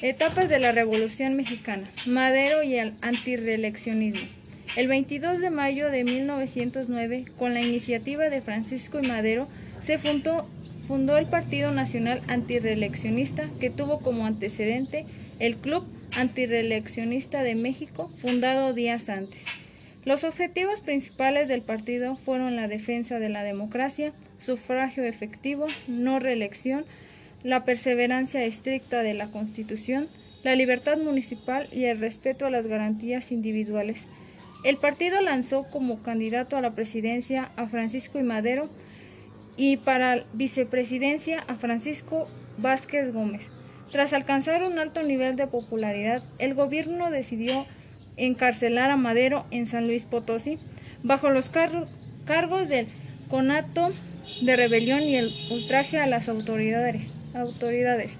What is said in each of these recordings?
Etapas de la Revolución Mexicana. Madero y el antireeleccionismo. El 22 de mayo de 1909, con la iniciativa de Francisco y Madero, se fundó, el Partido Nacional Antireeleccionista, que tuvo como antecedente el Club Antireeleccionista de México, fundado días antes. Los objetivos principales del partido fueron la defensa de la democracia, sufragio efectivo, no reelección, la perseverancia estricta de la Constitución, la libertad municipal y el respeto a las garantías individuales. El partido lanzó como candidato a la presidencia a Francisco y Madero y para vicepresidencia a Francisco Vázquez Gómez. Tras alcanzar un alto nivel de popularidad, el gobierno decidió encarcelar a Madero en San Luis Potosí bajo los cargos del conato de rebelión y el ultraje a las autoridades autoridades.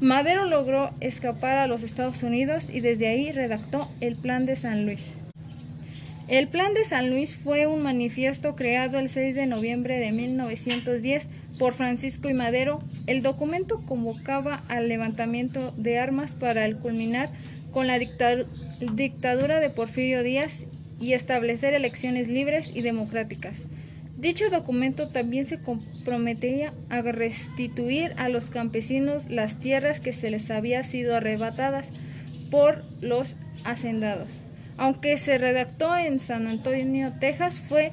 Madero logró escapar a los Estados Unidos y desde ahí redactó el Plan de San Luis. El Plan de San Luis fue un manifiesto creado el 6 de noviembre de 1910 por Francisco y Madero. El documento convocaba al levantamiento de armas para culminar con la dictadura de Porfirio Díaz y establecer elecciones libres y democráticas. Dicho documento también se comprometía a restituir a los campesinos las tierras que se les había sido arrebatadas por los hacendados. Aunque se redactó en San Antonio, Texas, fue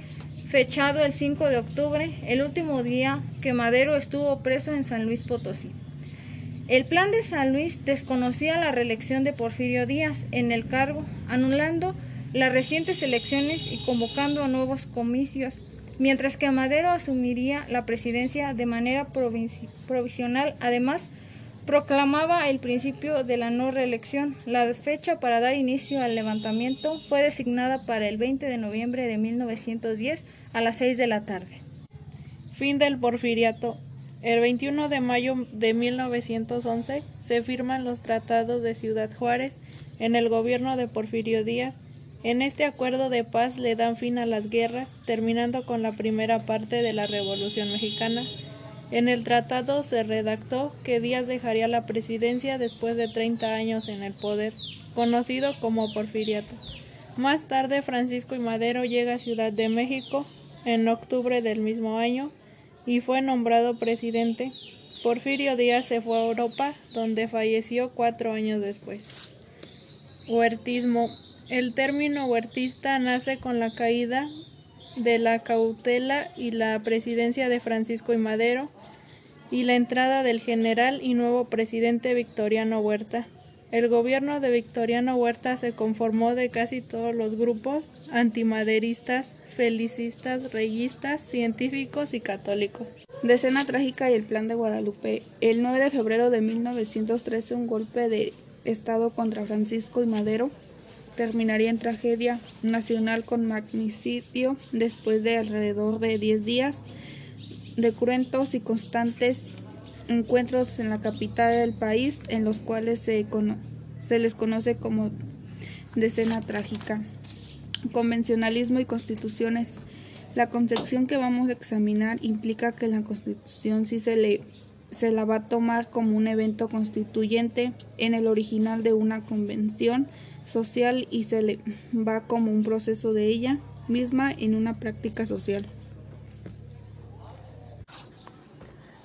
fechado el 5 de octubre, el último día que Madero estuvo preso en San Luis Potosí. El plan de San Luis desconocía la reelección de Porfirio Díaz en el cargo, anulando las recientes elecciones y convocando a nuevos comicios mientras que Madero asumiría la presidencia de manera provisional. Además, proclamaba el principio de la no reelección. La fecha para dar inicio al levantamiento fue designada para el 20 de noviembre de 1910 a las 6 de la tarde. Fin del porfiriato. El 21 de mayo de 1911 se firman los tratados de Ciudad Juárez en el gobierno de Porfirio Díaz en este acuerdo de paz le dan fin a las guerras, terminando con la primera parte de la Revolución Mexicana. En el tratado se redactó que Díaz dejaría la presidencia después de 30 años en el poder, conocido como porfiriato. Más tarde Francisco y Madero llega a Ciudad de México en octubre del mismo año y fue nombrado presidente. Porfirio Díaz se fue a Europa, donde falleció cuatro años después. Huertismo el término huertista nace con la caída de la cautela y la presidencia de Francisco y Madero y la entrada del general y nuevo presidente Victoriano Huerta. El gobierno de Victoriano Huerta se conformó de casi todos los grupos antimaderistas, felicistas, reyistas, científicos y católicos. Decena trágica y el plan de Guadalupe. El 9 de febrero de 1913 un golpe de Estado contra Francisco y Madero terminaría en tragedia nacional con magnicidio después de alrededor de 10 días de cruentos y constantes encuentros en la capital del país en los cuales se, se les conoce como decena trágica. Convencionalismo y constituciones. La concepción que vamos a examinar implica que la constitución sí se, le, se la va a tomar como un evento constituyente en el original de una convención social y se le va como un proceso de ella misma en una práctica social.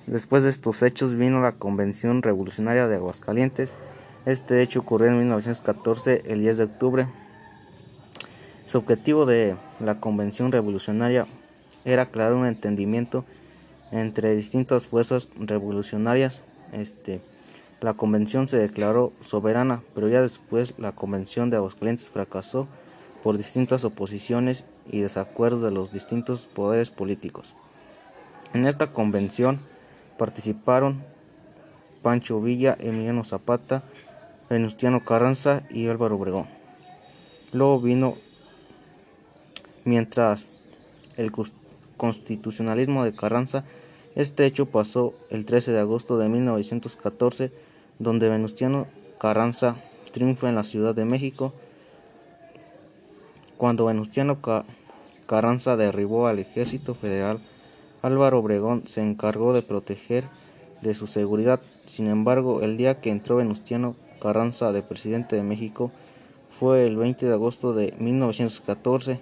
Después de estos hechos vino la Convención Revolucionaria de Aguascalientes. Este hecho ocurrió en 1914, el 10 de octubre. Su objetivo de la Convención Revolucionaria era crear un entendimiento entre distintas fuerzas revolucionarias este, la convención se declaró soberana, pero ya después la convención de Aguascalientes fracasó por distintas oposiciones y desacuerdos de los distintos poderes políticos. En esta convención participaron Pancho Villa, Emiliano Zapata, Venustiano Carranza y Álvaro Obregón. Luego vino, mientras el constitucionalismo de Carranza, este hecho pasó el 13 de agosto de 1914 donde Venustiano Carranza triunfa en la Ciudad de México. Cuando Venustiano Carranza derribó al ejército federal, Álvaro Obregón se encargó de proteger de su seguridad. Sin embargo, el día que entró Venustiano Carranza de presidente de México fue el 20 de agosto de 1914.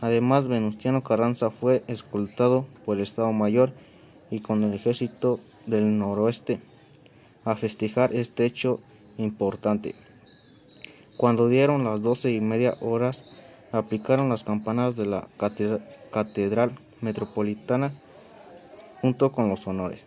Además, Venustiano Carranza fue escoltado por el Estado Mayor y con el ejército del noroeste a festejar este hecho importante. Cuando dieron las doce y media horas, aplicaron las campanas de la catedral metropolitana junto con los honores.